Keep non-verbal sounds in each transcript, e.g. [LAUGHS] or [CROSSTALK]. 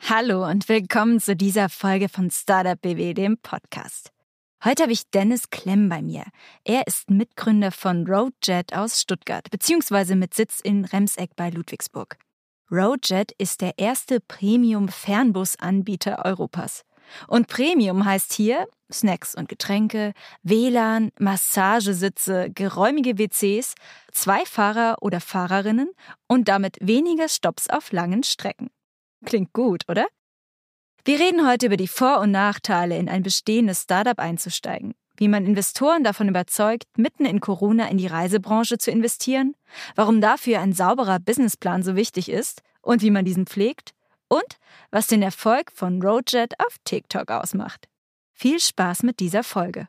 Hallo und willkommen zu dieser Folge von Startup BW, dem Podcast. Heute habe ich Dennis Klemm bei mir. Er ist Mitgründer von Roadjet aus Stuttgart, beziehungsweise mit Sitz in Remseck bei Ludwigsburg. Roadjet ist der erste Premium-Fernbusanbieter Europas. Und Premium heißt hier Snacks und Getränke, WLAN, Massagesitze, geräumige WCs, zwei Fahrer oder Fahrerinnen und damit weniger Stops auf langen Strecken. Klingt gut, oder? Wir reden heute über die Vor- und Nachteile, in ein bestehendes Startup einzusteigen, wie man Investoren davon überzeugt, mitten in Corona in die Reisebranche zu investieren, warum dafür ein sauberer Businessplan so wichtig ist und wie man diesen pflegt und was den Erfolg von Roadjet auf TikTok ausmacht. Viel Spaß mit dieser Folge.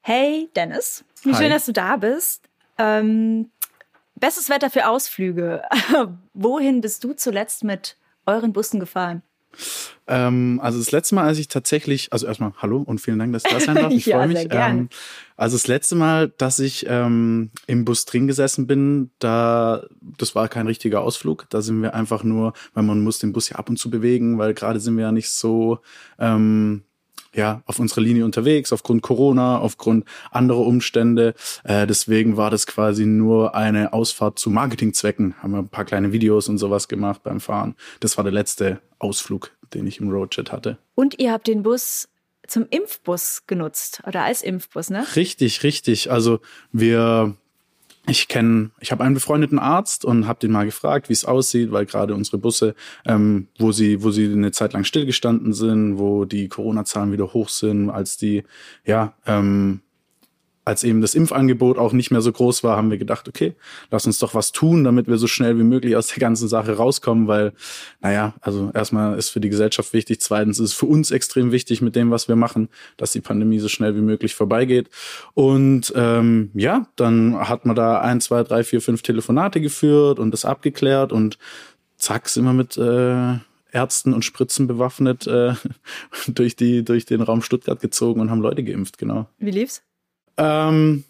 Hey Dennis, wie Hi. schön, dass du da bist. Ähm, bestes Wetter für Ausflüge. [LAUGHS] Wohin bist du zuletzt mit euren Bussen gefahren? Ähm, also das letzte Mal, als ich tatsächlich, also erstmal hallo und vielen Dank, dass ich da sein darf. [LAUGHS] Ich Ja, freue mich. Ähm, also das letzte Mal, dass ich ähm, im Bus drin gesessen bin, da das war kein richtiger Ausflug. Da sind wir einfach nur, weil man muss den Bus ja ab und zu bewegen, weil gerade sind wir ja nicht so ähm, ja, auf unserer Linie unterwegs, aufgrund Corona, aufgrund anderer Umstände. Äh, deswegen war das quasi nur eine Ausfahrt zu Marketingzwecken. Haben wir ein paar kleine Videos und sowas gemacht beim Fahren. Das war der letzte Ausflug, den ich im Roadjet hatte. Und ihr habt den Bus zum Impfbus genutzt oder als Impfbus, ne? Richtig, richtig. Also wir, ich kenne, ich habe einen befreundeten Arzt und habe den mal gefragt, wie es aussieht, weil gerade unsere Busse, ähm, wo sie, wo sie eine Zeit lang stillgestanden sind, wo die Corona-Zahlen wieder hoch sind, als die, ja, ähm, als eben das Impfangebot auch nicht mehr so groß war, haben wir gedacht, okay, lass uns doch was tun, damit wir so schnell wie möglich aus der ganzen Sache rauskommen, weil, naja, also erstmal ist für die Gesellschaft wichtig, zweitens ist es für uns extrem wichtig mit dem, was wir machen, dass die Pandemie so schnell wie möglich vorbeigeht. Und ähm, ja, dann hat man da ein, zwei, drei, vier, fünf Telefonate geführt und das abgeklärt und zack, sind wir mit äh, Ärzten und Spritzen bewaffnet äh, [LAUGHS] durch, die, durch den Raum Stuttgart gezogen und haben Leute geimpft, genau. Wie lief's? Ähm,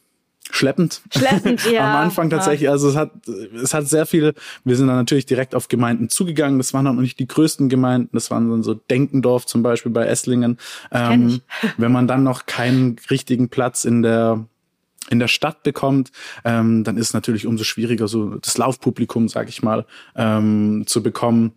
schleppend. Schleppend, [LAUGHS] ja. Am Anfang tatsächlich, also es hat, es hat sehr viel, wir sind dann natürlich direkt auf Gemeinden zugegangen. Das waren dann noch nicht die größten Gemeinden, das waren dann so Denkendorf zum Beispiel bei Esslingen. Ähm, [LAUGHS] wenn man dann noch keinen richtigen Platz in der in der Stadt bekommt, ähm, dann ist es natürlich umso schwieriger, so das Laufpublikum, sag ich mal, ähm, zu bekommen.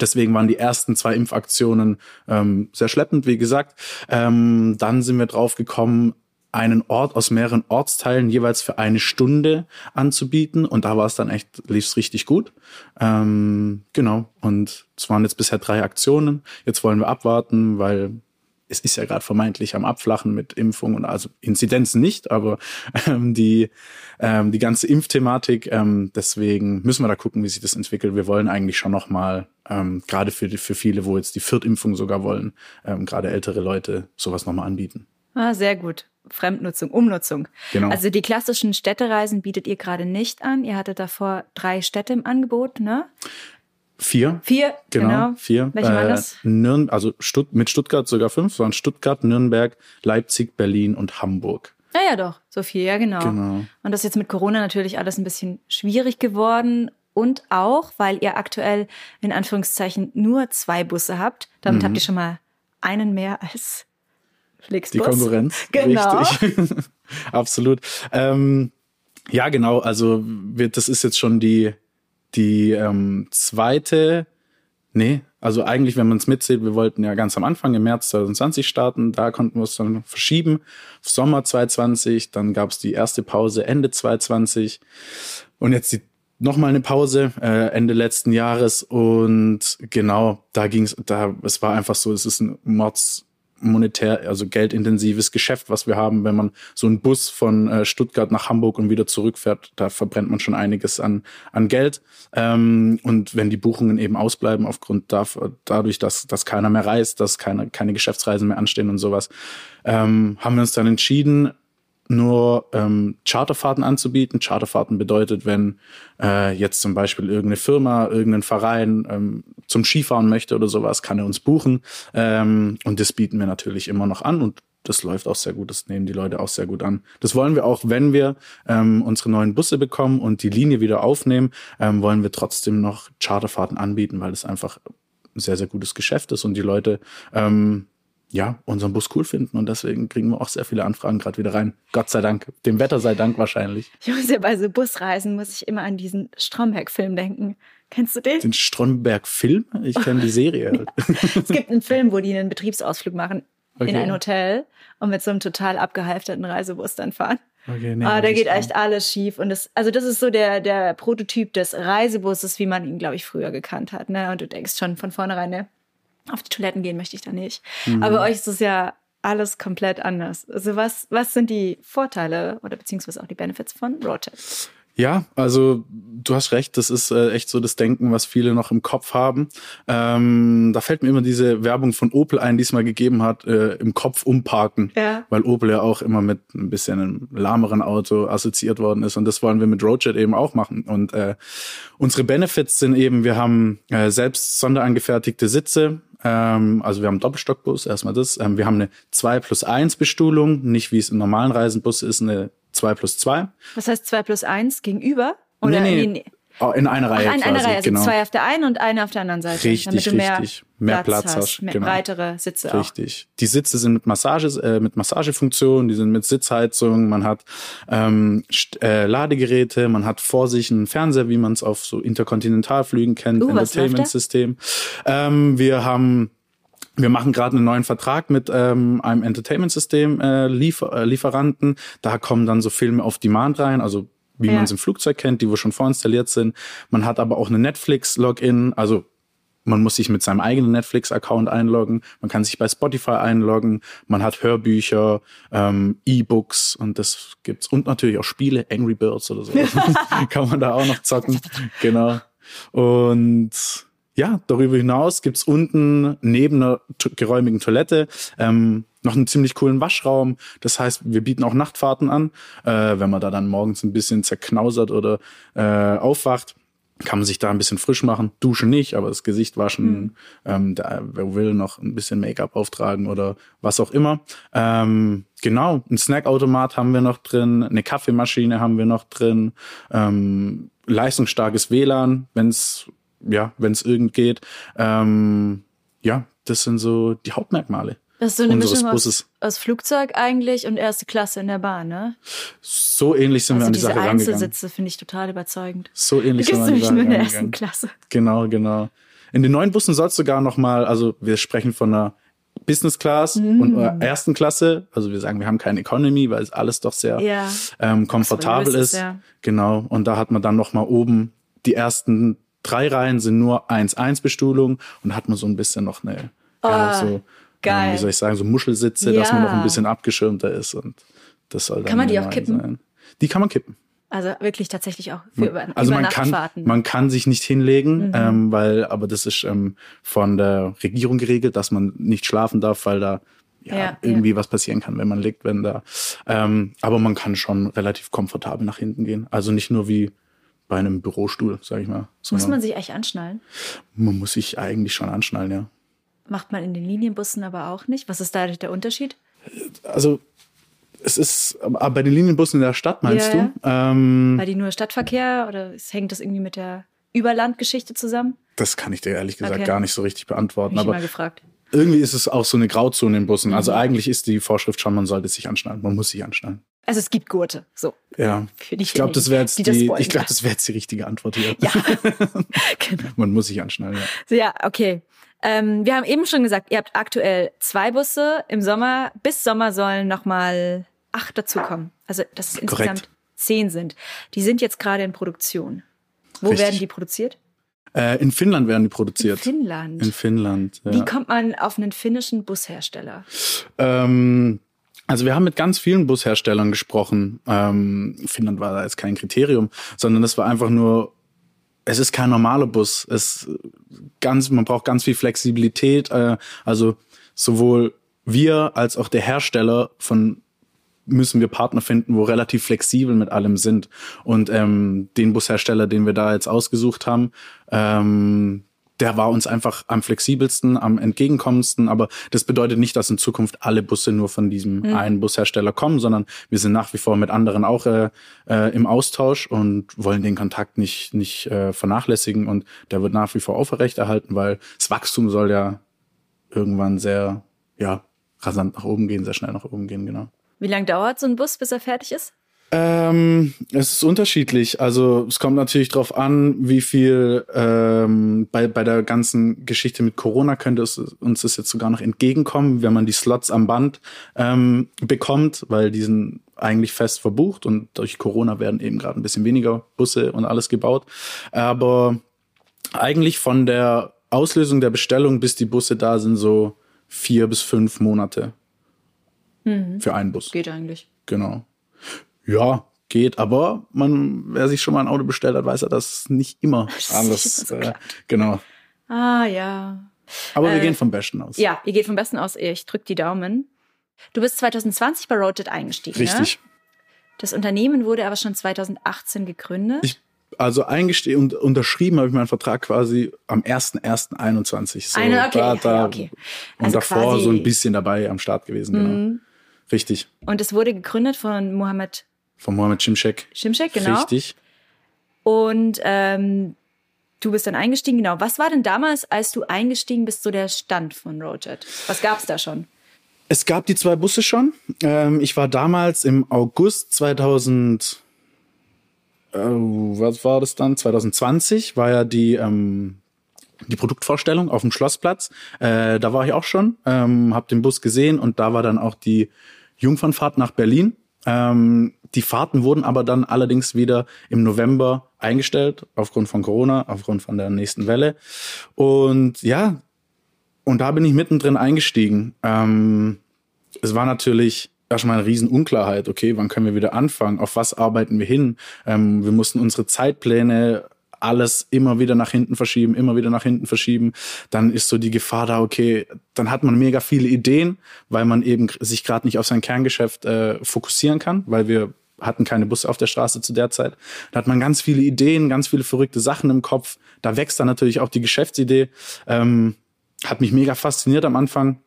Deswegen waren die ersten zwei Impfaktionen ähm, sehr schleppend, wie gesagt. Ähm, dann sind wir drauf gekommen, einen Ort aus mehreren Ortsteilen jeweils für eine Stunde anzubieten. Und da war es dann echt, lief es richtig gut. Ähm, genau. Und es waren jetzt bisher drei Aktionen. Jetzt wollen wir abwarten, weil es ist ja gerade vermeintlich am Abflachen mit Impfung und also Inzidenzen nicht, aber ähm, die, ähm, die ganze Impfthematik, ähm, deswegen müssen wir da gucken, wie sich das entwickelt. Wir wollen eigentlich schon nochmal, ähm, gerade für, für viele, wo jetzt die Viertimpfung sogar wollen, ähm, gerade ältere Leute, sowas nochmal anbieten. Ah, sehr gut. Fremdnutzung, Umnutzung. Genau. Also die klassischen Städtereisen bietet ihr gerade nicht an. Ihr hattet davor drei Städte im Angebot, ne? Vier. Vier, Genau, genau. vier. Welche waren das? Nürn also Stutt mit Stuttgart sogar fünf, sondern Stuttgart, Nürnberg, Leipzig, Berlin und Hamburg. Naja, Ah doch, so viel, ja, genau. Genau. Und das ist jetzt mit Corona natürlich alles ein bisschen schwierig geworden. Und auch, weil ihr aktuell in Anführungszeichen nur zwei Busse habt. Damit habt ihr schon mal einen mehr als Die Flixbus. Konkurrenz. Genau. Richtig. [LAUGHS] Absolut. Ähm, ja, genau. Also wir, das ist jetzt schon die, die ähm, zweite Nee, also eigentlich, wenn man es mitzählt, wir wollten ja ganz am Anfang im März 2020 starten, da konnten wir es dann verschieben. Sommer 2020, dann gab es die erste Pause Ende 2020 und jetzt die nochmal eine Pause äh, Ende letzten Jahres und genau, da ging es, da, es war einfach so, es ist ein Mords monetär, also geldintensives Geschäft, was wir haben, wenn man so einen Bus von äh, Stuttgart nach Hamburg und wieder zurückfährt, da verbrennt man schon einiges an, an Geld. Ähm, und wenn die Buchungen eben ausbleiben aufgrund davon, dadurch, dass, dass keiner mehr reist, dass keine, keine Geschäftsreisen mehr anstehen und sowas, ähm, haben wir uns dann entschieden, nur ähm, Charterfahrten anzubieten. Charterfahrten bedeutet, wenn äh, jetzt zum Beispiel irgendeine Firma, irgendein Verein ähm, zum Skifahren möchte oder sowas, kann er uns buchen. Ähm, und das bieten wir natürlich immer noch an und das läuft auch sehr gut, das nehmen die Leute auch sehr gut an. Das wollen wir auch, wenn wir ähm, unsere neuen Busse bekommen und die Linie wieder aufnehmen, ähm, wollen wir trotzdem noch Charterfahrten anbieten, weil es einfach ein sehr, sehr gutes Geschäft ist und die Leute ähm, ja, unseren Bus cool finden und deswegen kriegen wir auch sehr viele Anfragen gerade wieder rein. Gott sei Dank. Dem Wetter sei Dank wahrscheinlich. Ich muss ja bei so Busreisen muss ich immer an diesen Stromberg-Film denken. Kennst du den? Den Stromberg-Film? Ich kenne die Serie. ja. [LAUGHS] Es gibt einen Film, wo die einen Betriebsausflug machen okay. in ein Hotel und mit so einem total abgehalfterten Reisebus dann fahren. Okay, nee, ah, da geht echt alles schief. Und das, also das ist so der, der Prototyp des Reisebusses, wie man ihn, glaube ich, früher gekannt hat. Ne? Und du denkst schon von vornherein, ne? Auf die Toiletten gehen möchte ich da nicht. Mhm. Aber euch ist es ja alles komplett anders. Also was, was sind die Vorteile oder beziehungsweise auch die Benefits von Roadtrip? Ja, also du hast recht, das ist äh, echt so das Denken, was viele noch im Kopf haben. Ähm, da fällt mir immer diese Werbung von Opel ein, die es mal gegeben hat, äh, im Kopf umparken, ja. weil Opel ja auch immer mit ein bisschen einem lahmeren Auto assoziiert worden ist und das wollen wir mit Roadjet eben auch machen. Und äh, unsere Benefits sind eben, wir haben äh, selbst sonderangefertigte Sitze, ähm, also wir haben Doppelstockbus, erstmal das. Ähm, wir haben eine 2 plus 1 Bestuhlung, nicht wie es im normalen Reisenbus ist, eine 2 plus 2. Was heißt 2 plus 1 gegenüber? Oder nee, nee. nee. Oh, in einer Reihe. Ach, in einer Reihe, also genau. zwei auf der einen und eine auf der anderen Seite. Richtig, damit du mehr richtig. Mehr Platz, Platz hast, mehr genau. breitere Sitze Richtig. Auch. Die Sitze sind mit Massage, äh, mit Massagefunktion, die sind mit Sitzheizung, man hat ähm, äh, Ladegeräte, man hat vor sich einen Fernseher, wie man es auf so Interkontinentalflügen kennt, uh, Entertainment-System. Ähm, wir haben wir machen gerade einen neuen Vertrag mit ähm, einem Entertainment-System äh, äh, Lieferanten. Da kommen dann so Filme auf Demand rein, also wie ja. man es im Flugzeug kennt, die wo schon vorinstalliert sind. Man hat aber auch eine Netflix-Login, also man muss sich mit seinem eigenen Netflix-Account einloggen. Man kann sich bei Spotify einloggen. Man hat Hörbücher, ähm, E-Books und das gibt's. Und natürlich auch Spiele, Angry Birds oder so. [LAUGHS] [LAUGHS] kann man da auch noch zocken. Genau. Und ja, darüber hinaus gibt's unten neben einer geräumigen Toilette ähm, noch einen ziemlich coolen Waschraum. Das heißt, wir bieten auch Nachtfahrten an. Äh, wenn man da dann morgens ein bisschen zerknausert oder äh, aufwacht, kann man sich da ein bisschen frisch machen. Duschen nicht, aber das Gesicht waschen, mhm. ähm, da, wer will noch ein bisschen Make-up auftragen oder was auch immer. Ähm, genau, ein Snackautomat haben wir noch drin, eine Kaffeemaschine haben wir noch drin, ähm, leistungsstarkes WLAN, wenn es ja, wenn es irgend geht. Ähm, ja, das sind so die Hauptmerkmale. Das ist so eine Mischung aus, aus, Flugzeug eigentlich und erste Klasse in der Bahn, ne? So ähnlich sind also wir an die Sache rangegangen. Diese Einzelsitze finde ich total überzeugend. So ähnlich sind wir an die Sache nur in der ersten Klasse. Genau, genau. In den neuen Bussen soll es sogar noch mal, also wir sprechen von einer Business Class mm. und ersten Klasse. Also wir sagen, wir haben keine Economy, weil es alles doch sehr ja. ähm, komfortabel ist. ist ja. Genau. Und da hat man dann noch mal oben die ersten drei Reihen sind nur 1-1-Bestuhlung und hat man so ein bisschen noch eine, oh, ja, so, geil. wie soll ich sagen, so Muschelsitze, ja. dass man noch ein bisschen abgeschirmter ist und das soll dann Kann man die auch kippen? Sein. Die kann man kippen. Also wirklich tatsächlich auch für über, also man kann man kann sich nicht hinlegen, mhm. ähm, weil aber das ist ähm, von der Regierung geregelt, dass man nicht schlafen darf, weil da ja, ja irgendwie ja. was passieren kann, wenn man liegt, wenn da. Ähm, aber man kann schon relativ komfortabel nach hinten gehen. Also nicht nur wie bei einem Bürostuhl, sag ich mal. Muss man sich eigentlich anschnallen? Man muss sich eigentlich schon anschnallen, ja. Macht man in den Linienbussen aber auch nicht? Was ist da der Unterschied? Also es ist aber bei den Linienbussen in der Stadt, meinst ja, du? Ja. Ähm, Weil die nur Stadtverkehr oder hängt das irgendwie mit der Überlandgeschichte zusammen? Das kann ich dir ehrlich gesagt okay. gar nicht so richtig beantworten. Hab ich aber mal gefragt. irgendwie ist es auch so eine Grauzone in Bussen. Also mhm. Also eigentlich ist die Vorschrift schon, man sollte sich anschnallen. Man muss sich anschnallen. Also es gibt Gurte, so. Ja. ich glaube, das wäre jetzt die, die ich glaube, das wäre jetzt die richtige Antwort hier. Ja. [LAUGHS] genau. Man muss sich anschnallen. Ja, ja okay. Ähm, wir haben eben schon gesagt, ihr habt aktuell zwei Busse. Im Sommer, bis Sommer sollen nochmal acht dazukommen. Also, dass es insgesamt Korrekt. zehn sind. Die sind jetzt gerade in Produktion. Wo Richtig. werden die produziert? Äh, in Finnland werden die produziert. In Finnland. In Finnland. Ja. Wie kommt man auf einen finnischen Bushersteller? Ähm, also wir haben mit ganz vielen Busherstellern gesprochen. Ähm, Finnland war da jetzt kein Kriterium, sondern es war einfach nur, es ist kein normaler Bus. Es ganz, man braucht ganz viel Flexibilität. Äh, also sowohl wir als auch der Hersteller von müssen wir Partner finden, wo relativ flexibel mit allem sind. Und ähm, den Bushersteller, den wir da jetzt ausgesucht haben, ähm, der war uns einfach am flexibelsten, am entgegenkommendsten. Aber das bedeutet nicht, dass in Zukunft alle Busse nur von diesem mhm. einen Bushersteller kommen, sondern wir sind nach wie vor mit anderen auch äh, äh, im Austausch und wollen den Kontakt nicht, nicht äh, vernachlässigen. Und der wird nach wie vor aufrechterhalten, weil das Wachstum soll ja irgendwann sehr, ja, rasant nach oben gehen, sehr schnell nach oben gehen, genau. Wie lange dauert so ein Bus, bis er fertig ist? Ähm, es ist unterschiedlich. Also es kommt natürlich darauf an, wie viel ähm, bei, bei der ganzen Geschichte mit Corona könnte es uns das jetzt sogar noch entgegenkommen, wenn man die Slots am Band ähm, bekommt, weil die sind eigentlich fest verbucht und durch Corona werden eben gerade ein bisschen weniger Busse und alles gebaut. Aber eigentlich von der Auslösung der Bestellung bis die Busse da sind so vier bis fünf Monate. Mhm. Für einen Bus. Geht eigentlich. Genau. Ja, geht, aber man, wer sich schon mal ein Auto bestellt hat, weiß ja, dass nicht immer [LAUGHS] alles, so äh, genau. Ah, ja. Aber äh, wir gehen vom Besten aus. Ja, ihr geht vom Besten aus. Ich drück die Daumen. Du bist 2020 bei Roadjet eingestiegen. Ne? Richtig. Ne? Das Unternehmen wurde aber schon 2018 gegründet. Ich, also eingestiegen und unterschrieben habe ich meinen Vertrag quasi am 1.1.21. So, Eine, okay, da, da, okay. Also und davor so ein bisschen dabei am Start gewesen, genau. Mhm. Richtig. Und es wurde gegründet von Mohammed. Von Mohammed Shimshek. Shimshek, genau. Richtig. Und ähm, du bist dann eingestiegen, genau. Was war denn damals, als du eingestiegen bist, so der Stand von Roadjet? Was gab es da schon? Es gab die zwei Busse schon. Ähm, ich war damals im August 2000. Äh, was war das dann? 2020 war ja die ähm, die Produktvorstellung auf dem Schlossplatz. Äh, da war ich auch schon, ähm, habe den Bus gesehen und da war dann auch die Jungfernfahrt nach Berlin. Ähm, die Fahrten wurden aber dann allerdings wieder im November eingestellt, aufgrund von Corona, aufgrund von der nächsten Welle. Und ja, und da bin ich mittendrin eingestiegen. Ähm, es war natürlich erstmal eine Riesenunklarheit. Okay, wann können wir wieder anfangen? Auf was arbeiten wir hin? Ähm, wir mussten unsere Zeitpläne alles immer wieder nach hinten verschieben, immer wieder nach hinten verschieben, dann ist so die Gefahr da, okay, dann hat man mega viele Ideen, weil man eben sich gerade nicht auf sein Kerngeschäft äh, fokussieren kann, weil wir hatten keine Busse auf der Straße zu der Zeit. Da hat man ganz viele Ideen, ganz viele verrückte Sachen im Kopf. Da wächst dann natürlich auch die Geschäftsidee. Ähm, hat mich mega fasziniert am Anfang.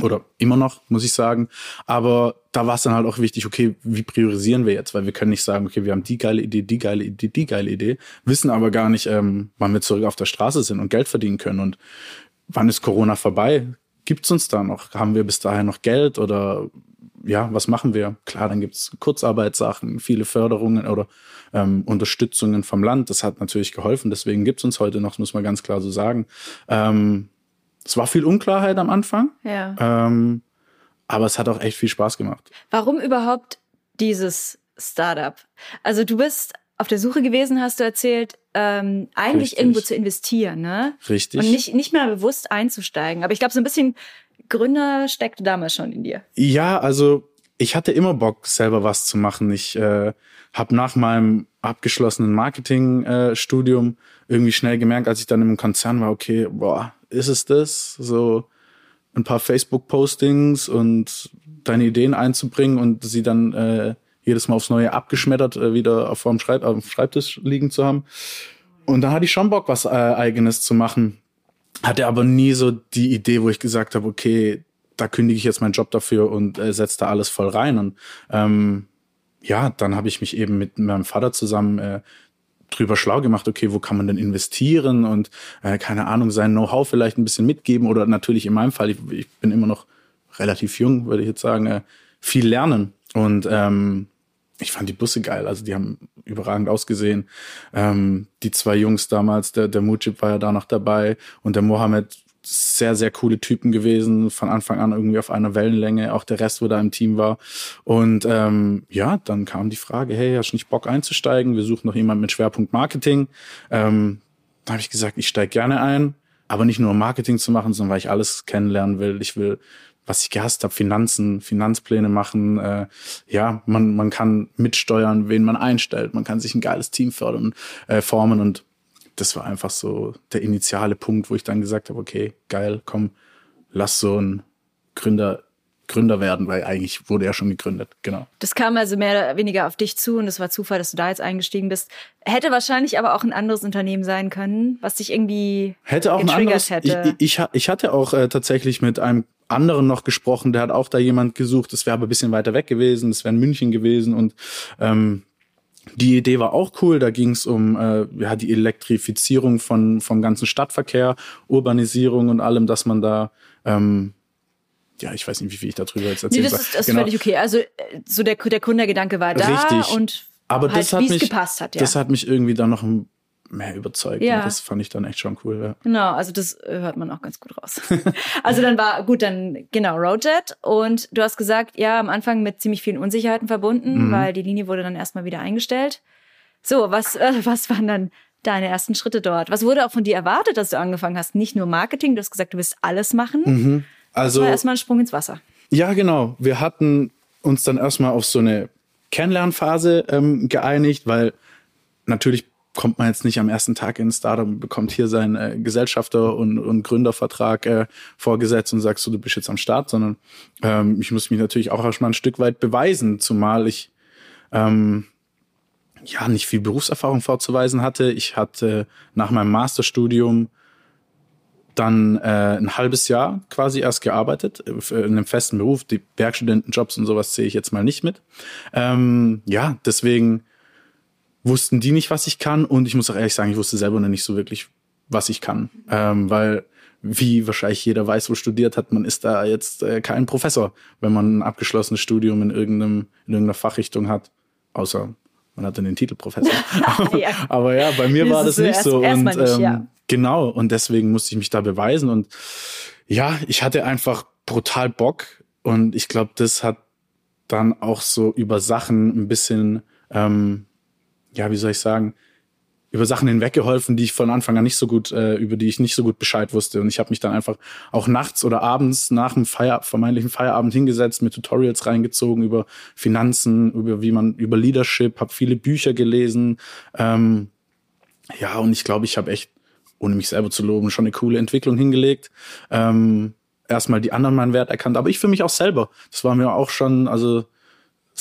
Oder immer noch, muss ich sagen. Aber da war es dann halt auch wichtig, okay, wie priorisieren wir jetzt? Weil wir können nicht sagen, okay, wir haben die geile Idee, die geile Idee, die geile Idee, wissen aber gar nicht, ähm, wann wir zurück auf der Straße sind und Geld verdienen können. Und wann ist Corona vorbei? Gibt's uns da noch? Haben wir bis dahin noch Geld oder ja, was machen wir? Klar, dann gibt's Kurzarbeitssachen, viele Förderungen oder ähm, Unterstützungen vom Land. Das hat natürlich geholfen, deswegen gibt's uns heute noch, muss man ganz klar so sagen. Ähm, es war viel Unklarheit am Anfang. Ja. Ähm, aber es hat auch echt viel Spaß gemacht. Warum überhaupt dieses Startup? Also du bist auf der Suche gewesen, hast du erzählt, ähm, eigentlich Richtig. irgendwo zu investieren, ne? Richtig. Und nicht, nicht mehr bewusst einzusteigen. Aber ich glaube, so ein bisschen Gründer steckte damals schon in dir. Ja, also ich hatte immer Bock, selber was zu machen. Ich äh, habe nach meinem abgeschlossenen Marketingstudium äh, irgendwie schnell gemerkt, als ich dann im Konzern war, okay, boah, ist es das? So ein paar Facebook-Postings und deine Ideen einzubringen und sie dann äh, jedes Mal aufs Neue abgeschmettert äh, wieder auf dem Schreib Schreibtisch liegen zu haben. Und da hatte ich schon Bock, was äh, eigenes zu machen. Hatte aber nie so die Idee, wo ich gesagt habe, okay, da kündige ich jetzt meinen Job dafür und äh, setze da alles voll rein. Und ähm, ja, dann habe ich mich eben mit meinem Vater zusammen äh, drüber schlau gemacht, okay, wo kann man denn investieren und äh, keine Ahnung, sein Know-how vielleicht ein bisschen mitgeben oder natürlich in meinem Fall, ich, ich bin immer noch relativ jung, würde ich jetzt sagen, äh, viel lernen. Und ähm, ich fand die Busse geil, also die haben überragend ausgesehen. Ähm, die zwei Jungs damals, der, der Mujib war ja da noch dabei und der Mohammed, sehr, sehr coole Typen gewesen, von Anfang an irgendwie auf einer Wellenlänge, auch der Rest, wo da im Team war. Und ähm, ja, dann kam die Frage, hey, hast du nicht Bock einzusteigen? Wir suchen noch jemanden mit Schwerpunkt Marketing. Ähm, da habe ich gesagt, ich steige gerne ein, aber nicht nur Marketing zu machen, sondern weil ich alles kennenlernen will. Ich will was ich gehasst habe, Finanzen, Finanzpläne machen. Äh, ja, man, man kann mitsteuern, wen man einstellt. Man kann sich ein geiles Team fördern, äh, formen. Und das war einfach so der initiale Punkt, wo ich dann gesagt habe, okay, geil, komm, lass so ein Gründer Gründer werden, weil eigentlich wurde er schon gegründet, genau. Das kam also mehr oder weniger auf dich zu und es war Zufall, dass du da jetzt eingestiegen bist. Hätte wahrscheinlich aber auch ein anderes Unternehmen sein können, was dich irgendwie hätte auch ein anderes. Hätte. Ich, ich, ich hatte auch äh, tatsächlich mit einem anderen noch gesprochen, der hat auch da jemand gesucht. Das wäre aber ein bisschen weiter weg gewesen. Das wäre in München gewesen und ähm, die Idee war auch cool. Da ging es um äh, ja, die Elektrifizierung von vom ganzen Stadtverkehr, Urbanisierung und allem, dass man da ähm, ja, ich weiß nicht, wie viel ich darüber jetzt erzählen nee, das ist, das genau. ist völlig okay. Also so der, der Gründergedanke war da Richtig. und aber halt, das hat mich, gepasst hat. Ja. Das hat mich irgendwie dann noch mehr überzeugt. Ja. das fand ich dann echt schon cool. Ja. Genau, also das äh, hört man auch ganz gut raus. [LAUGHS] also dann war gut, dann genau Roadjet und du hast gesagt, ja, am Anfang mit ziemlich vielen Unsicherheiten verbunden, mhm. weil die Linie wurde dann erstmal wieder eingestellt. So, was [LAUGHS] äh, was waren dann deine ersten Schritte dort? Was wurde auch von dir erwartet, dass du angefangen hast? Nicht nur Marketing, du hast gesagt, du willst alles machen. Mhm. Also das war erstmal ein Sprung ins Wasser. Ja, genau. Wir hatten uns dann erstmal auf so eine Kennenlernphase ähm, geeinigt, weil natürlich kommt man jetzt nicht am ersten Tag in Startup und bekommt hier seinen äh, Gesellschafter- und, und Gründervertrag äh, vorgesetzt und sagst du, du bist jetzt am Start, sondern ähm, ich muss mich natürlich auch erstmal ein Stück weit beweisen, zumal ich ähm, ja nicht viel Berufserfahrung vorzuweisen hatte. Ich hatte nach meinem Masterstudium dann äh, ein halbes Jahr quasi erst gearbeitet, äh, in einem festen Beruf. Die Werkstudentenjobs und sowas sehe ich jetzt mal nicht mit. Ähm, ja, deswegen wussten die nicht, was ich kann. Und ich muss auch ehrlich sagen, ich wusste selber noch nicht so wirklich, was ich kann. Ähm, weil, wie wahrscheinlich jeder weiß, wo studiert hat, man ist da jetzt äh, kein Professor, wenn man ein abgeschlossenes Studium in irgendeinem, in irgendeiner Fachrichtung hat. Außer man hat dann den Titel Professor. [LAUGHS] ja. Aber ja, bei mir das war das nicht erst, so. Und nicht, ähm, ja. genau, und deswegen musste ich mich da beweisen. Und ja, ich hatte einfach brutal Bock. Und ich glaube, das hat dann auch so über Sachen ein bisschen ähm, ja, wie soll ich sagen, über Sachen hinweggeholfen, die ich von Anfang an nicht so gut, äh, über die ich nicht so gut Bescheid wusste. Und ich habe mich dann einfach auch nachts oder abends nach dem Feier, vermeintlichen Feierabend hingesetzt, mit Tutorials reingezogen über Finanzen, über wie man, über Leadership, habe viele Bücher gelesen. Ähm, ja, und ich glaube, ich habe echt, ohne mich selber zu loben, schon eine coole Entwicklung hingelegt. Ähm, erstmal die anderen meinen Wert erkannt, aber ich für mich auch selber. Das war mir auch schon, also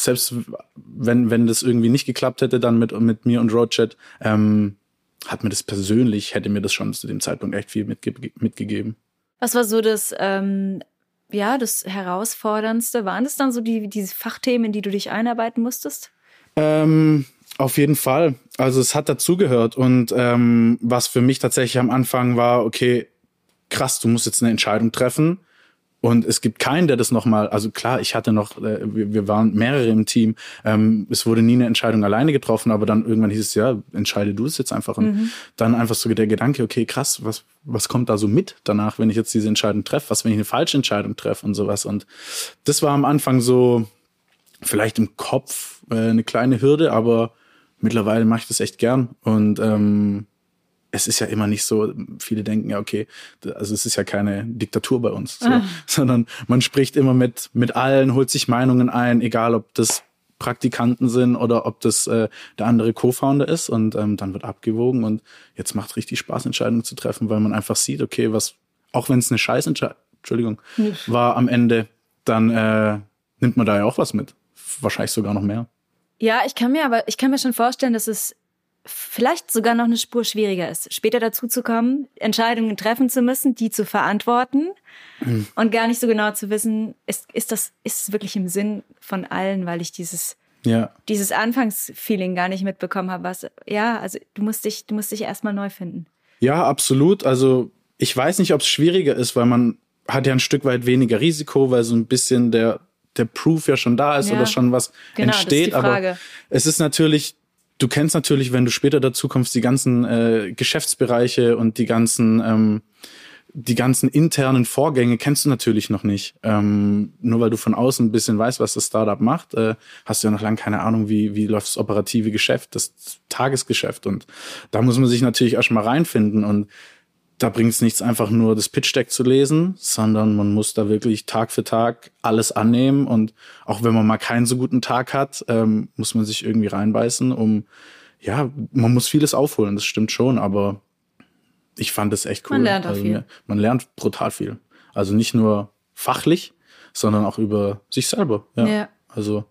selbst wenn, wenn das irgendwie nicht geklappt hätte, dann mit, mit mir und Roadchat, ähm, hat mir das persönlich, hätte mir das schon zu dem Zeitpunkt echt viel mitge mitgegeben. Was war so das, ähm, ja, das Herausforderndste? Waren das dann so die, diese Fachthemen, in die du dich einarbeiten musstest? Ähm, auf jeden Fall. Also es hat dazugehört. Und ähm, was für mich tatsächlich am Anfang war, okay, krass, du musst jetzt eine Entscheidung treffen. Und es gibt keinen, der das nochmal, also klar, ich hatte noch, äh, wir, wir waren mehrere im Team, ähm, es wurde nie eine Entscheidung alleine getroffen, aber dann irgendwann hieß es, ja, entscheide du es jetzt einfach. Und mhm. dann einfach so der Gedanke, okay, krass, was, was kommt da so mit danach, wenn ich jetzt diese Entscheidung treffe? Was, wenn ich eine falsche Entscheidung treffe und sowas? Und das war am Anfang so, vielleicht im Kopf äh, eine kleine Hürde, aber mittlerweile mache ich das echt gern. Und ähm, es ist ja immer nicht so, viele denken ja, okay, also es ist ja keine Diktatur bei uns, so, ah. [LAUGHS] sondern man spricht immer mit, mit allen, holt sich Meinungen ein, egal ob das Praktikanten sind oder ob das äh, der andere Co-Founder ist und ähm, dann wird abgewogen und jetzt macht richtig Spaß, Entscheidungen zu treffen, weil man einfach sieht, okay, was, auch wenn es eine Scheißentscheidung, Entschuldigung, nicht. war am Ende, dann äh, nimmt man da ja auch was mit. Wahrscheinlich sogar noch mehr. Ja, ich kann mir aber, ich kann mir schon vorstellen, dass es vielleicht sogar noch eine Spur schwieriger ist, später dazu zu kommen, Entscheidungen treffen zu müssen, die zu verantworten mhm. und gar nicht so genau zu wissen, ist, ist das ist es wirklich im Sinn von allen, weil ich dieses ja. dieses Anfangsfeeling gar nicht mitbekommen habe. Was, ja, also du musst dich du musst dich erstmal neu finden. Ja, absolut. Also ich weiß nicht, ob es schwieriger ist, weil man hat ja ein Stück weit weniger Risiko, weil so ein bisschen der der Proof ja schon da ist Ja. oder schon was Genau, entsteht. Aber es ist natürlich, du kennst natürlich, wenn du später dazu kommst, die ganzen äh, Geschäftsbereiche und die ganzen ähm, die ganzen internen Vorgänge kennst du natürlich noch nicht. Ähm, nur weil du von außen ein bisschen weißt, was das Startup macht, äh, hast du ja noch lange keine Ahnung, wie, wie läuft das operative Geschäft, das Tagesgeschäft. Und da muss man sich natürlich erst mal reinfinden. Und da bringt es nichts, einfach nur das Pitch-Deck zu lesen, sondern man muss da wirklich Tag für Tag alles annehmen. Und auch wenn man mal keinen so guten Tag hat, ähm, muss man sich irgendwie reinbeißen, um, ja, man muss vieles aufholen, das stimmt schon, aber ich fand es echt cool. Man lernt auch also viel. Man lernt brutal viel. Also nicht nur fachlich, sondern auch über sich selber. Ja. Ja. Also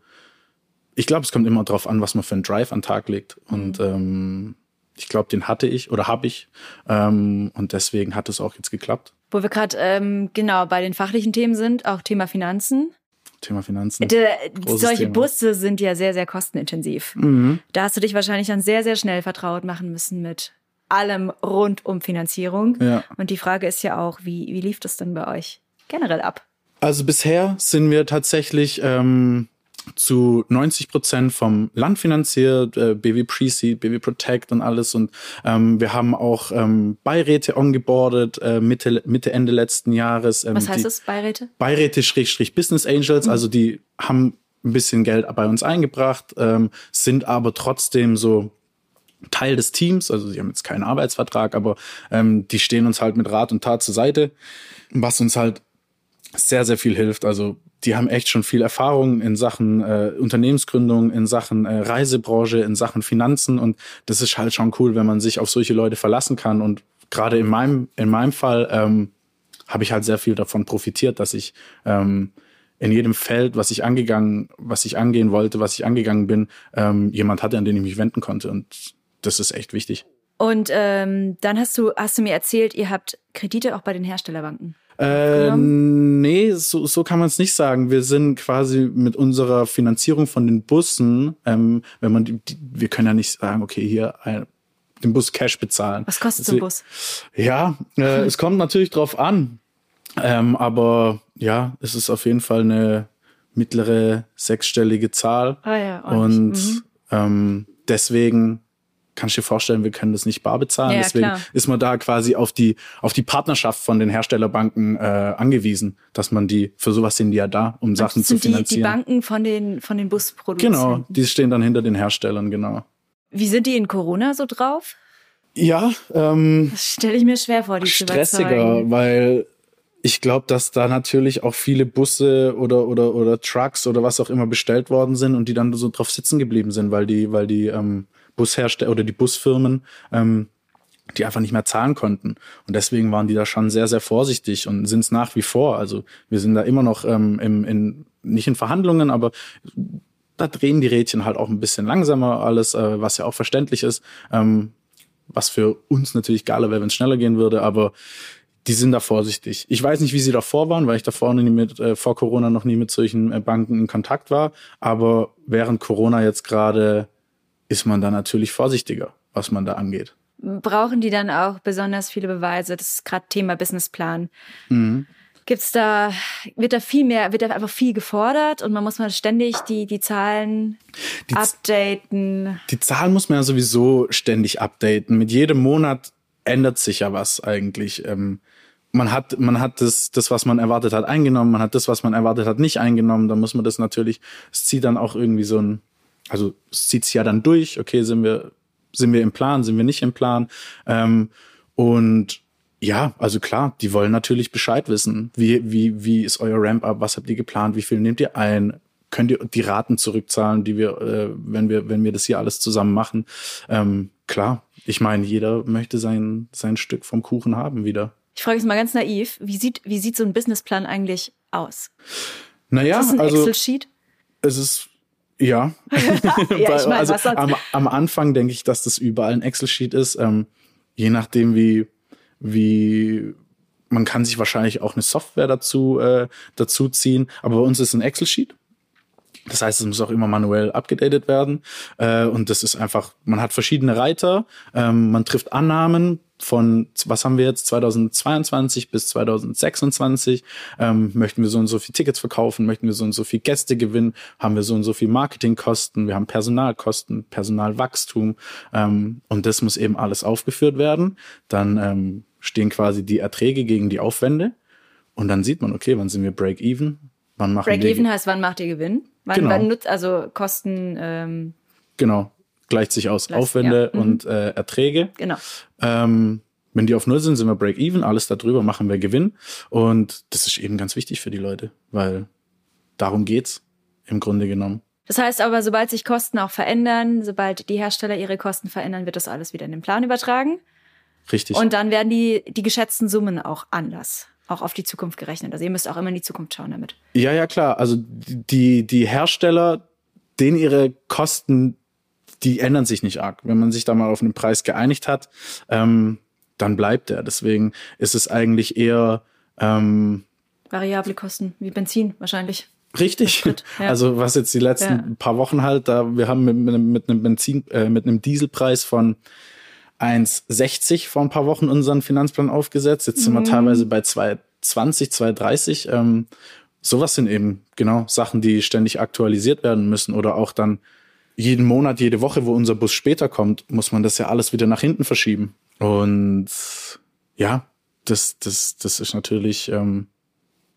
ich glaube, es kommt immer darauf an, was man für einen Drive an den Tag legt. Und ähm, ich glaube, den hatte ich oder habe ich. Ähm, und deswegen hat es auch jetzt geklappt. Wo wir gerade ähm, genau bei den fachlichen Themen sind, auch Thema Finanzen. Thema Finanzen. De, solche Thema. Busse sind ja sehr, sehr kostenintensiv. Mhm. Da hast du dich wahrscheinlich dann sehr, sehr schnell vertraut machen müssen mit allem rund um Finanzierung. Ja. Und die Frage ist ja auch, wie, wie lief das denn bei euch generell ab? Also bisher sind wir tatsächlich ähm, zu 90 Prozent vom Land finanziert, äh, BW Pre-Seed, BW Protect und alles. Und ähm, wir haben auch ähm, Beiräte ongeboardet äh, Mitte, Mitte, Ende letzten Jahres. Ähm, Was heißt das, Beiräte? Beiräte Schrägstrich Business Angels, also die haben ein bisschen Geld bei uns eingebracht, ähm, sind aber trotzdem so Teil des Teams, also sie haben jetzt keinen Arbeitsvertrag, aber ähm, die stehen uns halt mit Rat und Tat zur Seite, was uns halt sehr, sehr viel hilft. Also die haben echt schon viel Erfahrung in Sachen äh, Unternehmensgründung, in Sachen äh, Reisebranche, in Sachen Finanzen und das ist halt schon cool, wenn man sich auf solche Leute verlassen kann und gerade in meinem, in meinem Fall ähm, habe ich halt sehr viel davon profitiert, dass ich ähm, in jedem Feld, was ich angegangen, was ich angehen wollte, was ich angegangen bin, ähm, jemand hatte, an den ich mich wenden konnte und das ist echt wichtig. Und ähm, dann hast du, hast du mir erzählt, ihr habt Kredite auch bei den Herstellerbanken. Äh, nee, so, so kann man es nicht sagen. Wir sind quasi mit unserer Finanzierung von den Bussen, ähm, wenn man die, die, wir können ja nicht sagen, okay, hier ein, den Bus Cash bezahlen. Was kostet so ein Bus? Ja, äh, es kommt natürlich drauf an. Ähm, aber ja, es ist auf jeden Fall eine mittlere sechsstellige Zahl. Ah ja, Und. Mhm. ähm, deswegen kannst du dir vorstellen, wir können das nicht bar bezahlen. Ja, deswegen klar. ist man da quasi auf die, auf die Partnerschaft von den Herstellerbanken äh, angewiesen, dass man die, für sowas sind die ja da, um Sachen das zu sind die, die finanzieren. Banken von den, von den Busproduzenten. genau, die stehen dann hinter den Herstellern, genau. Wie sind die in Corona so drauf? Ja, ähm, Das stelle ich mir schwer vor, die zu stressiger, überzeugen. weil ich glaube, dass da natürlich auch viele Busse oder oder oder Trucks oder was auch immer bestellt worden sind und die dann so drauf sitzen geblieben sind, weil die weil die ähm, Bushersteller oder die Busfirmen ähm, die einfach nicht mehr zahlen konnten und deswegen waren die da schon sehr sehr vorsichtig und sind es nach wie vor. Also wir sind da immer noch ähm, im, in nicht in Verhandlungen, aber da drehen die Rädchen halt auch ein bisschen langsamer alles, äh, was ja auch verständlich ist. Ähm, was für uns natürlich geiler wäre, wenn es schneller gehen würde, aber die sind da vorsichtig. Ich weiß nicht, wie sie davor waren, weil ich davor nie mit, äh, vor Corona noch nie mit solchen äh, Banken in Kontakt war. Aber während Corona jetzt gerade ist man da natürlich vorsichtiger, was man da angeht. Brauchen die dann auch besonders viele Beweise? Das ist gerade Thema Businessplan. Mhm. Gibt's da, wird da viel mehr, wird da einfach viel gefordert und man muss mal ständig die, die Zahlen Die updaten? Die Zahlen muss man ja sowieso ständig updaten. Mit jedem Monat ändert sich ja was eigentlich. Ähm, man hat, man hat das, das, was man erwartet hat, eingenommen, man hat das, was man erwartet hat, nicht eingenommen. Dann muss man das natürlich, es zieht dann auch irgendwie so ein, also es zieht sich ja dann durch, okay, sind wir, sind wir im Plan, sind wir nicht im Plan. Ähm, und ja, also klar, die wollen natürlich Bescheid wissen. Wie, wie, wie ist euer Ramp-up? Was habt ihr geplant? Wie viel nehmt ihr ein? Könnt ihr die Raten zurückzahlen, die wir, äh, wenn wir, wenn wir das hier alles zusammen machen? Ähm, klar, ich meine, jeder möchte sein, sein Stück vom Kuchen haben wieder. Ich frage jetzt mal ganz naiv, wie sieht, wie sieht so ein Businessplan eigentlich aus? Naja, ist das ein also Excel-Sheet? es ist ja. [LAUGHS] Ja, ich meine, also am, am Anfang denke ich, dass das überall ein Excel-Sheet ist. Ähm, je nachdem, wie, wie man kann sich wahrscheinlich auch eine Software dazu, äh, dazu ziehen. Aber bei uns ist ein Excel-Sheet. Das heißt, es muss auch immer manuell abgedatet werden. Äh, und das ist einfach, man hat verschiedene Reiter, ähm, man trifft Annahmen, von, was haben wir jetzt, 2022 bis 2026, ähm, möchten wir so und so viel Tickets verkaufen, möchten wir so und so viel Gäste gewinnen, haben wir so und so viel Marketingkosten, wir haben Personalkosten, Personalwachstum ähm, und das muss eben alles aufgeführt werden. Dann ähm, stehen quasi die Erträge gegen die Aufwände und dann sieht man, okay, wann sind wir Break-Even, wann machen. Break-Even heißt, wann macht ihr Gewinn? Wann, Genau. wann nutzt, also Kosten, ähm, Genau, gleicht sich aus Gleicht- Aufwände ja, mhm. und äh, Erträge. genau. Ähm, wenn die auf Null sind, sind wir Break-Even, alles darüber machen wir Gewinn. Und das ist eben ganz wichtig für die Leute, weil darum geht's im Grunde genommen. Das heißt aber, sobald sich Kosten auch verändern, sobald die Hersteller ihre Kosten verändern, wird das alles wieder in den Plan übertragen. Richtig. Und dann werden die, die geschätzten Summen auch anders, auch auf die Zukunft gerechnet. Also ihr müsst auch immer in die Zukunft schauen damit. ja, ja, klar. Also die, die Hersteller, denen ihre Kosten, die ändern sich nicht arg. Wenn man sich da mal auf einen Preis geeinigt hat, ähm, dann bleibt er. Deswegen ist es eigentlich eher ähm, Variable Kosten, wie Benzin wahrscheinlich. Richtig. Sprit, ja. Also was jetzt die letzten Ja. paar Wochen halt, da wir haben mit, mit, einem- mit einem Benzin, äh, mit einem Dieselpreis von 1,60 vor ein paar Wochen unseren Finanzplan aufgesetzt. Jetzt sind wir teilweise bei 2,20, 2,30. Ähm, sowas sind eben genau Sachen, die ständig aktualisiert werden müssen oder auch dann jeden Monat, jede Woche, wo unser Bus später kommt, muss man das ja alles wieder nach hinten verschieben. Und ja, das, das, das ist natürlich ähm,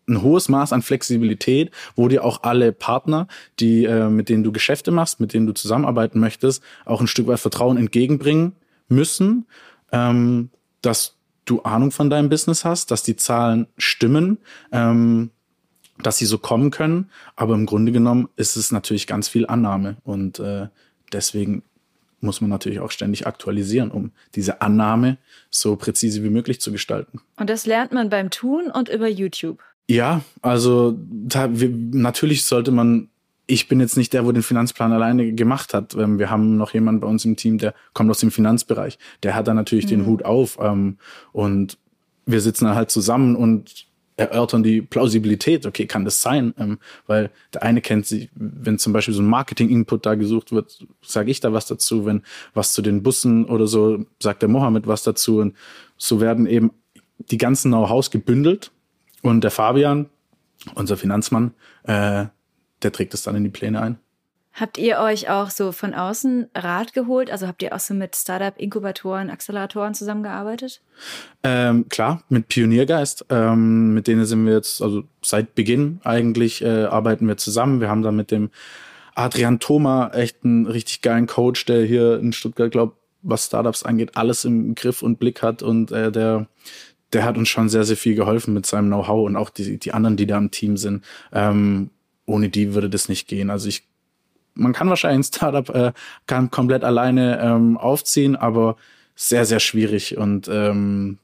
ein hohes Maß an Flexibilität, wo dir auch alle Partner, die äh, mit denen du Geschäfte machst, mit denen du zusammenarbeiten möchtest, auch ein Stück weit Vertrauen entgegenbringen müssen, ähm, dass du Ahnung von deinem Business hast, dass die Zahlen stimmen, ähm, dass sie so kommen können. Aber im Grunde genommen ist es natürlich ganz viel Annahme und äh, deswegen muss man natürlich auch ständig aktualisieren, um diese Annahme so präzise wie möglich zu gestalten. Und das lernt man beim Tun und über YouTube. Ja, also natürlich sollte man, ich bin jetzt nicht der, wo den Finanzplan alleine gemacht hat. Ähm, Wir haben noch jemanden bei uns im Team, der kommt aus dem Finanzbereich. Der hat da natürlich den Hut auf ähm, und wir sitzen dann halt zusammen und erörtern die Plausibilität. Okay, kann das sein? Ähm, weil der eine kennt sich, wenn zum Beispiel so ein Marketing-Input da gesucht wird, sage ich da was dazu. Wenn was zu den Bussen oder so, sagt der Mohammed was dazu. Und so werden eben die ganzen Know-hows gebündelt und der Fabian, unser Finanzmann, äh, der trägt es dann in die Pläne ein. Habt ihr euch auch so von außen Rat geholt? Also habt ihr auch so mit Startup-Inkubatoren, Acceleratoren zusammengearbeitet? Ähm, klar, mit Pioniergeist, ähm, mit denen sind wir jetzt, also seit Beginn eigentlich äh, arbeiten wir zusammen. Wir haben da mit dem Adrian Thoma echt einen richtig geilen Coach, der hier in Stuttgart, glaube was Startups angeht, alles im Griff und Blick hat und äh, der der hat uns schon sehr, sehr viel geholfen mit seinem Know-how und auch die, die anderen, die da im Team sind. Ähm, ohne die würde das nicht gehen. Also ich man kann wahrscheinlich ein Startup äh, kann komplett alleine ähm, aufziehen, aber sehr, sehr schwierig. Und ähm,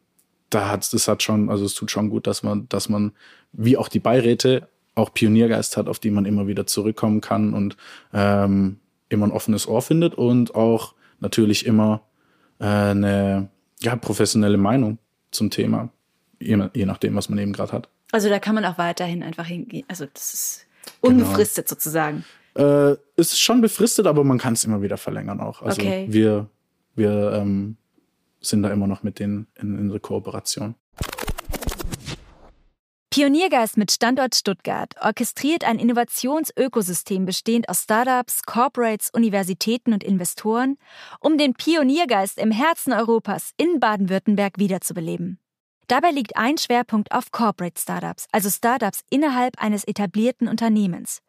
da hat das hat schon, also es tut schon gut, dass man, dass man, wie auch die Beiräte, auch Pioniergeist hat, auf die man immer wieder zurückkommen kann und ähm, immer ein offenes Ohr findet und auch natürlich immer äh, eine ja, professionelle Meinung zum Thema, je, je nachdem, was man eben gerade hat. Also da kann man auch weiterhin einfach hingehen. Also das ist Genau. unbefristet sozusagen. Äh, es ist schon befristet, aber man kann es immer wieder verlängern auch. Also Okay. wir, wir ähm, sind da immer noch mit denen in, in der Kooperation. Pioniergeist mit Standort Stuttgart orchestriert ein Innovationsökosystem bestehend aus Startups, Corporates, Universitäten und Investoren, um den Pioniergeist im Herzen Europas in Baden-Württemberg wiederzubeleben. Dabei liegt ein Schwerpunkt auf Corporate Startups, also Startups innerhalb eines etablierten Unternehmens.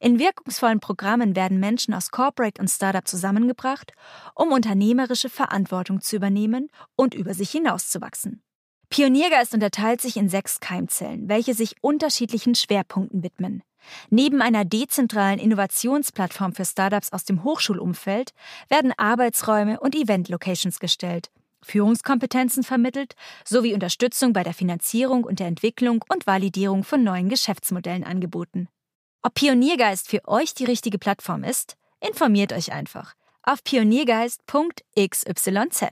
In wirkungsvollen Programmen werden Menschen aus Corporate und Startup zusammengebracht, um unternehmerische Verantwortung zu übernehmen und über sich hinauszuwachsen. Pioniergeist unterteilt sich in sechs Keimzellen, welche sich unterschiedlichen Schwerpunkten widmen. Neben einer dezentralen Innovationsplattform für Startups aus dem Hochschulumfeld werden Arbeitsräume und Event-Locations gestellt, Führungskompetenzen vermittelt sowie Unterstützung bei der Finanzierung und der Entwicklung und Validierung von neuen Geschäftsmodellen angeboten. Ob Pioniergeist für euch die richtige Plattform ist? Informiert euch einfach auf pioniergeist.xyz.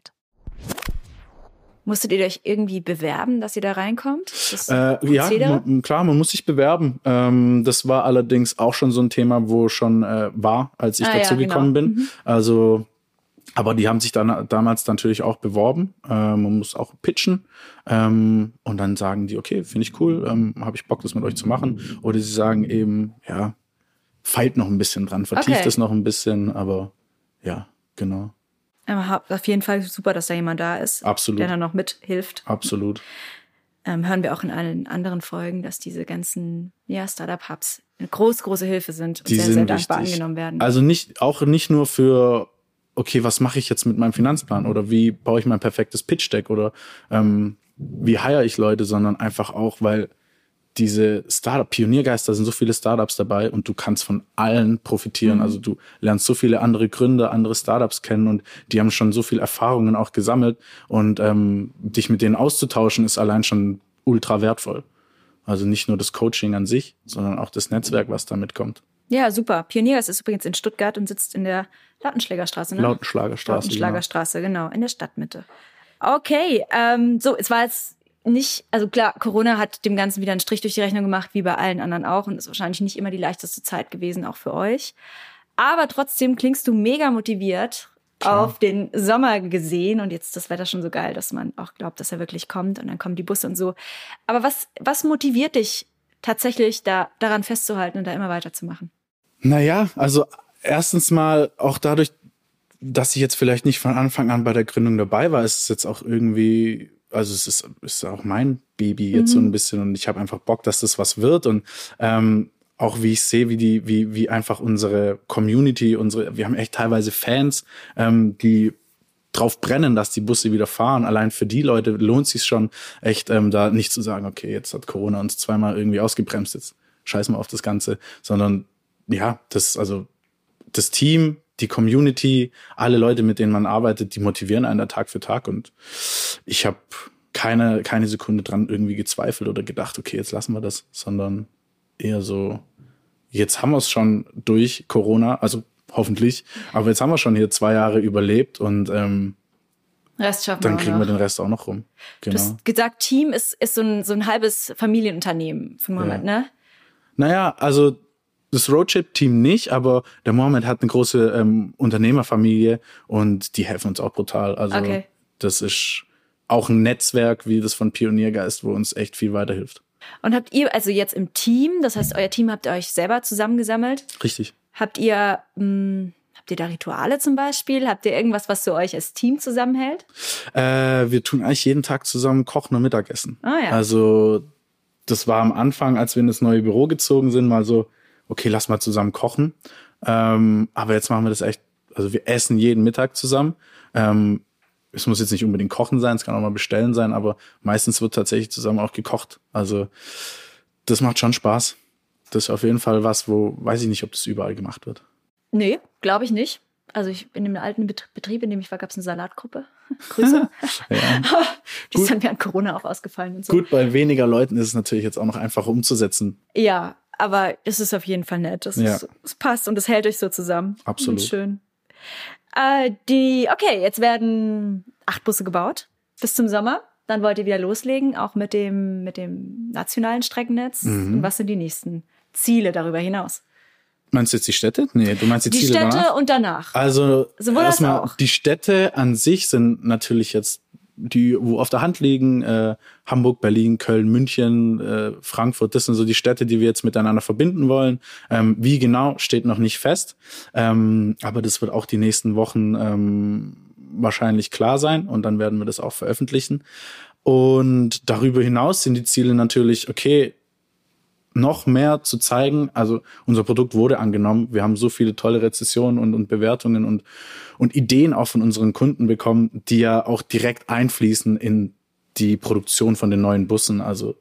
Musstet ihr euch irgendwie bewerben, dass ihr da reinkommt? Äh, ja, klar, man muss sich bewerben. Ähm, das war allerdings auch schon so ein Thema, wo schon äh, war, als ich Ah, ja, dazu genau. gekommen bin. Also aber die haben sich dann damals natürlich auch beworben. Ähm, man muss auch pitchen. Ähm, und dann sagen die, okay, finde ich cool, ähm, habe ich Bock, das mit euch zu machen. Oder sie sagen eben, ja, feilt noch ein bisschen dran, vertieft Okay. es noch ein bisschen, aber ja, genau. Aber auf jeden Fall super, dass da jemand da ist, Absolut. der dann noch mithilft. Absolut. Ähm, hören wir auch in allen anderen Folgen, dass diese ganzen ja, Startup-Hubs eine groß, große Hilfe sind und Die sehr, sind sehr dankbar wichtig. angenommen werden. Also nicht, auch nicht nur für, okay, was mache ich jetzt mit meinem Finanzplan oder wie baue ich mein perfektes Pitch-Deck oder ähm, wie hire ich Leute, sondern einfach auch, weil diese Startup, Pioniergeister sind so viele Startups dabei und du kannst von allen profitieren. Also du lernst so viele andere Gründer, andere Startups kennen und die haben schon so viel Erfahrungen auch gesammelt und ähm, dich mit denen auszutauschen ist allein schon ultra wertvoll. Also nicht nur das Coaching an sich, sondern auch das Netzwerk, was damit kommt. Ja, super. Pionieres ist übrigens in Stuttgart und sitzt in der Lautenschlägerstraße, ne? Lautenschlagerstraße. genau. Lautenschlagerstraße, genau, in der Stadtmitte. Okay, ähm, so, es war jetzt nicht, also klar, Corona hat dem Ganzen wieder einen Strich durch die Rechnung gemacht, wie bei allen anderen auch, und ist wahrscheinlich nicht immer die leichteste Zeit gewesen, auch für euch. Aber trotzdem klingst du mega motiviert auf den Sommer gesehen und jetzt ist das Wetter schon so geil, dass man auch glaubt, dass er wirklich kommt und dann kommen die Busse und so. Aber was, was motiviert dich tatsächlich da, daran festzuhalten und da immer weiterzumachen? Naja, also erstens mal auch dadurch, dass ich jetzt vielleicht nicht von Anfang an bei der Gründung dabei war, ist es jetzt auch irgendwie, also es ist, ist auch mein Baby jetzt so ein bisschen und ich habe einfach Bock, dass das was wird und ähm, auch wie ich sehe, wie die, wie, wie einfach unsere Community, unsere, wir haben echt teilweise Fans, ähm, die drauf brennen, dass die Busse wieder fahren. Allein für die Leute lohnt sich schon echt, ähm, da nicht zu sagen, okay, jetzt hat Corona uns zweimal irgendwie ausgebremst, jetzt scheißen wir auf das Ganze, sondern ja, das, also das Team, die Community, alle Leute, mit denen man arbeitet, die motivieren einen da Tag für Tag und ich habe keine, keine Sekunde dran irgendwie gezweifelt oder gedacht, okay, jetzt lassen wir das, sondern eher so, jetzt haben wir es schon durch Corona, also hoffentlich, aber jetzt haben wir schon hier zwei Jahre überlebt und ähm, Rest schaffen dann wir kriegen noch. wir den Rest auch noch rum. Du Genau. hast gesagt, Team ist, ist so, ein, so ein halbes Familienunternehmen von Mohammed, ne? Naja, also das Roadtrip-Team nicht, aber der Mohammed hat eine große ähm, Unternehmerfamilie und die helfen uns auch brutal. Also Okay. das ist auch ein Netzwerk wie das von Pioniergeist, wo uns echt viel weiterhilft. Und habt ihr also jetzt im Team, das heißt, euer Team habt ihr euch selber zusammengesammelt? Richtig. Habt ihr, mh, habt ihr da Rituale zum Beispiel? Habt ihr irgendwas, was so euch als Team zusammenhält? Äh, wir tun eigentlich jeden Tag zusammen kochen und Mittagessen. Ah, ja. Also das war am Anfang, als wir in das neue Büro gezogen sind, mal so, okay, lass mal zusammen kochen. Ähm, aber jetzt machen wir das echt, also wir essen jeden Mittag zusammen. Ähm, es muss jetzt nicht unbedingt kochen sein, es kann auch mal bestellen sein, aber meistens wird tatsächlich zusammen auch gekocht. Also das macht schon Spaß. Das ist auf jeden Fall was, wo, weiß ich nicht, ob das überall gemacht wird. Nee, glaube ich nicht. Also ich in dem alten Bet- Betrieb, in dem ich war, gab es eine Salatgruppe. [LAUGHS] Grüße. [LAUGHS] Ja. Die ist dann während Corona auch ausgefallen und so. Gut, bei weniger Leuten ist es natürlich jetzt auch noch einfacher umzusetzen. Ja, aber es ist auf jeden Fall nett. Es, Ja. ist, es passt und es hält euch so zusammen. Absolut. Und schön. Äh, die, okay, jetzt werden acht Busse gebaut bis zum Sommer. Dann wollt ihr wieder loslegen, auch mit dem, mit dem nationalen Streckennetz. Mhm. Und was sind die nächsten Ziele darüber hinaus? Meinst du jetzt die Städte? Nee, du meinst die, Die Ziele Städte danach? und danach. Also Sowohl erstmal die Städte an sich sind natürlich jetzt die, wo auf der Hand liegen, äh, Hamburg, Berlin, Köln, München, äh, Frankfurt, das sind so die Städte, die wir jetzt miteinander verbinden wollen. Ähm, wie genau, steht noch nicht fest. Ähm, aber das wird auch die nächsten Wochen ähm, wahrscheinlich klar sein und dann werden wir das auch veröffentlichen. Und darüber hinaus sind die Ziele natürlich, okay, noch mehr zu zeigen. Also unser Produkt wurde angenommen. Wir haben so viele tolle Rezessionen und, und Bewertungen und, und Ideen auch von unseren Kunden bekommen, die ja auch direkt einfließen in die Produktion von den neuen Bussen. Also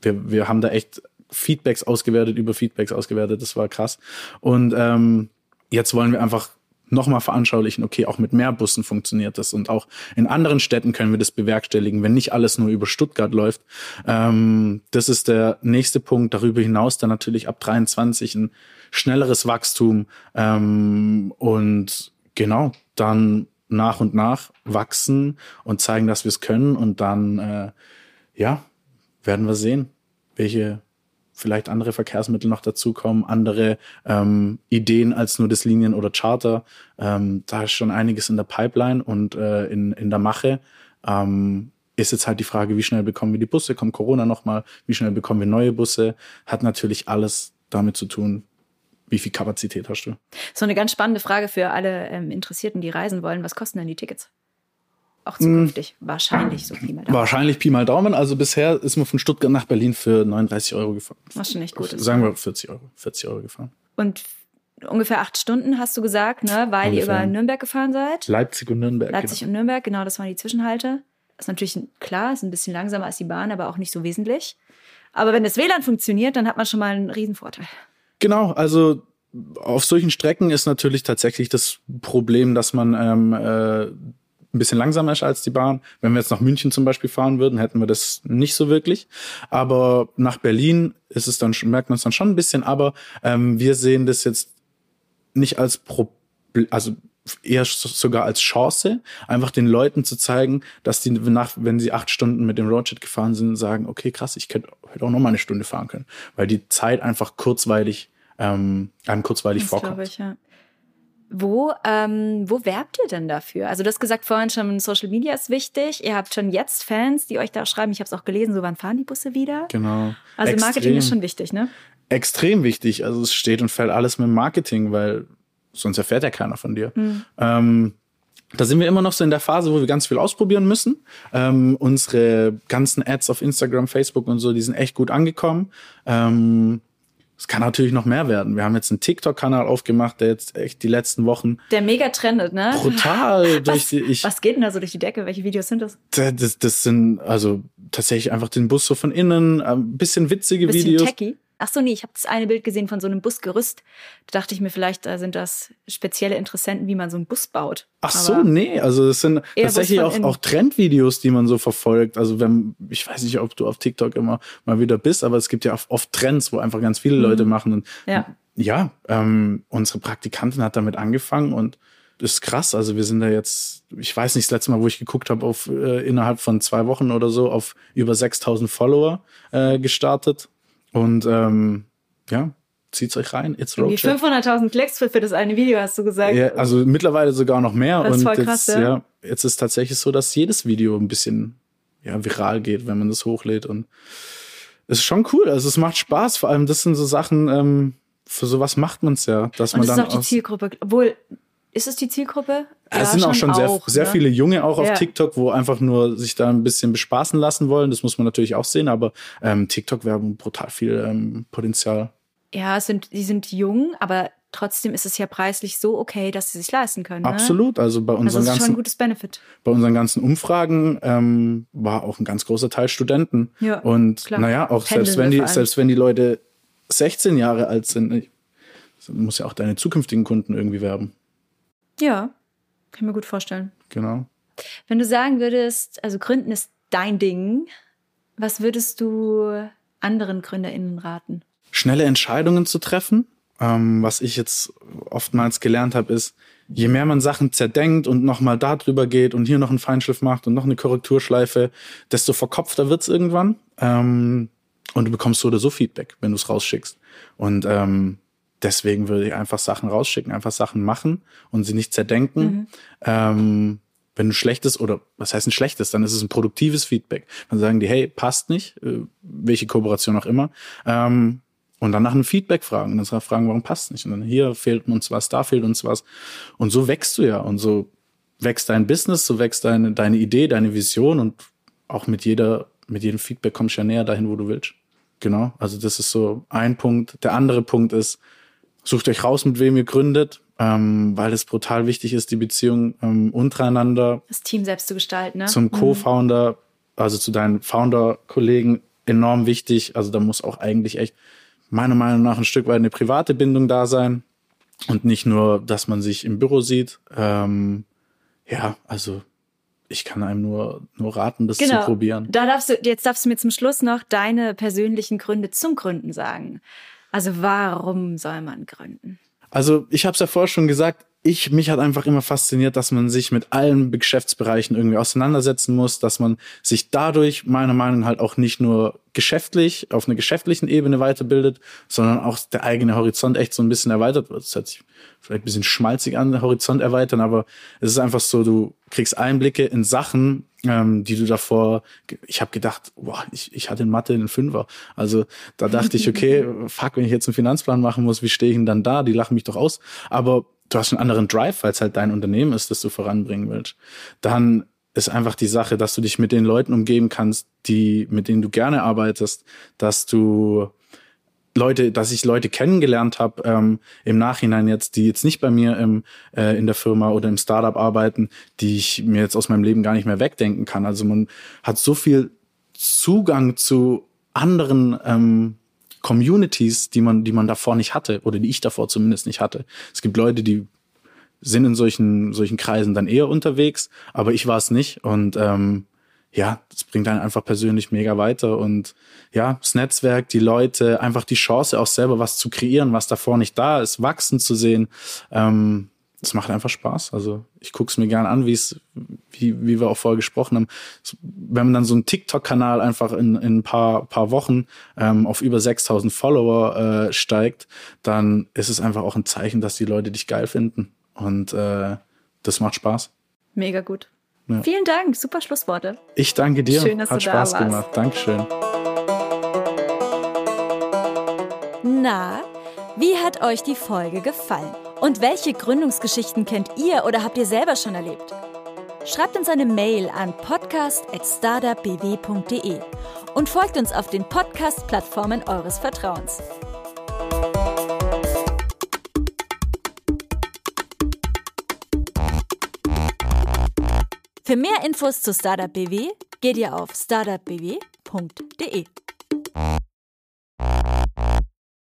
wir, wir haben da echt Feedbacks ausgewertet, über Feedbacks ausgewertet. Das war krass. Und ähm, jetzt wollen wir einfach nochmal veranschaulichen, okay, auch mit mehr Bussen funktioniert das und auch in anderen Städten können wir das bewerkstelligen, wenn nicht alles nur über Stuttgart läuft. Ähm, das ist der nächste Punkt. Darüber hinaus dann natürlich ab 23 ein schnelleres Wachstum ähm, und genau dann nach und nach wachsen und zeigen, dass wir es können und dann äh, ja werden wir sehen, welche vielleicht andere Verkehrsmittel noch dazukommen, andere ähm, Ideen als nur das Linien- oder Charter. Ähm, da ist schon einiges in der Pipeline und äh, in, in der Mache. Ähm, ist jetzt halt die Frage, wie schnell bekommen wir die Busse? Kommt Corona nochmal? Wie schnell bekommen wir neue Busse? Hat natürlich alles damit zu tun, wie viel Kapazität hast du? So eine ganz spannende Frage für alle ähm, Interessierten, die reisen wollen. Was kosten denn die Tickets? Auch zukünftig. Hm. Wahrscheinlich so Pi mal Daumen. Wahrscheinlich Pi mal Daumen. Also bisher ist man von Stuttgart nach Berlin für 39 Euro gefahren. Was schon echt gut ist. Sagen wir 40 Euro. 40 Euro gefahren. Und ungefähr acht Stunden hast du gesagt, ne? Weil ungefähr. ihr über Nürnberg gefahren seid. Leipzig und Nürnberg. Leipzig genau. und Nürnberg, genau, das waren die Zwischenhalte. Das ist natürlich klar, ist ein bisschen langsamer als die Bahn, aber auch nicht so wesentlich. Aber wenn das WLAN funktioniert, dann hat man schon mal einen Riesenvorteil. Genau, also auf solchen Strecken ist natürlich tatsächlich das Problem, dass man ähm, äh, ein bisschen langsamer ist als die Bahn. Wenn wir jetzt nach München zum Beispiel fahren würden, hätten wir das nicht so wirklich. Aber nach Berlin ist es dann merkt man es dann schon ein bisschen. Aber ähm, wir sehen das jetzt nicht als Problem, also eher sogar als Chance, einfach den Leuten zu zeigen, dass die nach, wenn sie acht Stunden mit dem Roadjet gefahren sind, sagen, okay, krass, ich könnte heute auch noch mal eine Stunde fahren können, weil die Zeit einfach kurzweilig ähm, einem kurzweilig das vorkommt. Ich, ja. Wo, ähm, wo werbt ihr denn dafür? Also du hast gesagt vorhin schon, Social Media ist wichtig. Ihr habt schon jetzt Fans, die euch da schreiben. Ich habe es auch gelesen, so wann fahren die Busse wieder? Genau. Also Extrem. Marketing ist schon wichtig, ne? Extrem wichtig. Also es steht und fällt alles mit Marketing, weil sonst erfährt ja keiner von dir. Mhm. Ähm, da sind wir immer noch so in der Phase, wo wir ganz viel ausprobieren müssen. Ähm, unsere ganzen Ads auf Instagram, Facebook und so, die sind echt gut angekommen. Ähm, es kann natürlich noch mehr werden. Wir haben jetzt einen TikTok-Kanal aufgemacht, der jetzt echt die letzten Wochen. Der mega trendet, ne? Brutal. [LAUGHS] was, die, ich, was geht denn da so durch die Decke? Welche Videos sind das? Das, das sind also tatsächlich einfach den Bus so von innen, ein bisschen witzige bisschen Videos. Techy. Ach so, nee, ich habe das eine Bild gesehen von so einem Busgerüst. Da dachte ich mir, vielleicht äh, sind das spezielle Interessenten, wie man so einen Bus baut. Ach Aber so, nee, also das sind tatsächlich auch, auch Trendvideos, die man so verfolgt. Also wenn, ich weiß nicht, ob du auf TikTok immer mal wieder bist, aber es gibt ja oft Trends, wo einfach ganz viele Leute mhm. machen. Und ja, ja ähm, unsere Praktikantin hat damit angefangen und das ist krass. Also wir sind da jetzt, ich weiß nicht, das letzte Mal, wo ich geguckt habe, auf äh, innerhalb von zwei Wochen oder so auf über 6000 Follower äh, gestartet. Und ähm, ja, zieht's euch rein. It's Road 500.000 Klicks für, für das eine Video, hast du gesagt. Ja, also mittlerweile sogar noch mehr. Das ist voll krass, jetzt, ja. ja. Jetzt ist tatsächlich so, dass jedes Video ein bisschen ja, viral geht, wenn man das hochlädt. Und es ist schon cool. Also es macht Spaß. Vor allem, das sind so Sachen, ähm, für sowas macht man's ja. Dass und man das dann ist auch die Zielgruppe. Obwohl, ist es die Zielgruppe? Ja, es sind auch schon sehr, auch, sehr ne? viele Junge auch auf ja. TikTok, wo einfach nur sich da ein bisschen bespaßen lassen wollen. Das muss man natürlich auch sehen, aber ähm, TikTok-Werbung brutal viel ähm, Potenzial. Ja, sind, die sind jung, aber trotzdem ist es ja preislich so okay, dass sie sich leisten können. Ne? Absolut. Also bei unseren also das ist ganzen, schon ein gutes Benefit. Bei unseren ganzen Umfragen ähm, war auch ein ganz großer Teil Studenten. Ja, Und klar. naja, auch Pendeln selbst wenn die, selbst wenn die Leute 16 Jahre alt sind, muss ja auch deine zukünftigen Kunden irgendwie werben. Ja, kann ich mir gut vorstellen. Genau. Wenn du sagen würdest, also Gründen ist dein Ding, was würdest du anderen GründerInnen raten? Schnelle Entscheidungen zu treffen. Ähm, was ich jetzt oftmals gelernt habe, ist, je mehr man Sachen zerdenkt und nochmal da drüber geht und hier noch einen Feinschliff macht und noch eine Korrekturschleife, desto verkopfter wird's irgendwann. Ähm, und du bekommst so oder so Feedback, wenn du es rausschickst. Und ähm, deswegen würde ich einfach Sachen rausschicken, einfach Sachen machen und sie nicht zerdenken. Mhm. Ähm, wenn du schlechtes oder was heißt ein schlechtes, dann ist es ein produktives Feedback. Dann sagen die, hey, passt nicht, äh, welche Kooperation auch immer. Ähm, und dann nach einem Feedback fragen. Und dann fragen, warum passt nicht? Und dann hier fehlt uns was, da fehlt uns was. Und so wächst du ja. Und so wächst dein Business, so wächst deine, deine Idee, deine Vision und auch mit jeder, mit jedem Feedback kommst du ja näher dahin, wo du willst. Genau. Also das ist so ein Punkt. Der andere Punkt ist, Sucht euch raus, mit wem ihr gründet, ähm, weil es brutal wichtig ist, die Beziehung ähm, untereinander. Das Team selbst zu gestalten, ne? Zum mhm. Co-Founder, also zu deinen Founder-Kollegen enorm wichtig. Also da muss auch eigentlich echt meiner Meinung nach ein Stück weit eine private Bindung da sein und nicht nur, dass man sich im Büro sieht. Ähm, ja, also ich kann einem nur, nur raten, das genau. zu probieren. Da darfst du, jetzt darfst du mir zum Schluss noch deine persönlichen Gründe zum Gründen sagen. Also warum soll man gründen? Also ich habe es ja vorher schon gesagt, ich, mich hat einfach immer fasziniert, dass man sich mit allen Geschäftsbereichen irgendwie auseinandersetzen muss, dass man sich dadurch meiner Meinung nach halt auch nicht nur geschäftlich, auf einer geschäftlichen Ebene weiterbildet, sondern auch der eigene Horizont echt so ein bisschen erweitert wird. Das hört sich vielleicht ein bisschen schmalzig an, Horizont erweitern, aber es ist einfach so, du kriegst Einblicke in Sachen, ähm, die du davor, ich habe gedacht, boah, ich, ich hatte in Mathe einen Fünfer. Also da dachte ich, okay, [LAUGHS] fuck, wenn ich jetzt einen Finanzplan machen muss, wie stehe ich denn dann da? Die lachen mich doch aus. Aber du hast einen anderen Drive, weil es halt dein Unternehmen ist, das du voranbringen willst. Dann ist einfach die Sache, dass du dich mit den Leuten umgeben kannst, die, mit denen du gerne arbeitest, dass du Leute, dass ich Leute kennengelernt habe ähm, im Nachhinein jetzt, die jetzt nicht bei mir im, äh, in der Firma oder im Startup arbeiten, die ich mir jetzt aus meinem Leben gar nicht mehr wegdenken kann. Also man hat so viel Zugang zu anderen ähm, Communities, die man, die man davor nicht hatte oder die ich davor zumindest nicht hatte. Es gibt Leute, die sind in solchen, solchen Kreisen dann eher unterwegs, aber ich war es nicht und ähm, ja, das bringt einen einfach persönlich mega weiter und ja, das Netzwerk, die Leute, einfach die Chance auch selber was zu kreieren, was davor nicht da ist, wachsen zu sehen. Ähm, es macht einfach Spaß. Also ich gucke es mir gern an, wie es, wie, wie wir auch vorher gesprochen haben. Wenn man dann so einen TikTok-Kanal einfach in, in ein paar, paar Wochen ähm, auf über 6000 Follower äh, steigt, dann ist es einfach auch ein Zeichen, dass die Leute dich geil finden. Und äh, das macht Spaß. Mega gut. Ja. Vielen Dank, super Schlussworte. Ich danke dir. Schön, dass Hat du Spaß da warst. gemacht. Dankeschön. Na, wie hat euch die Folge gefallen? Und welche Gründungsgeschichten kennt ihr oder habt ihr selber schon erlebt? Schreibt uns eine Mail an podcast.startupbw.de und folgt uns auf den Podcast-Plattformen eures Vertrauens. Für mehr Infos zu Startup BW geht ihr auf startupbw.de.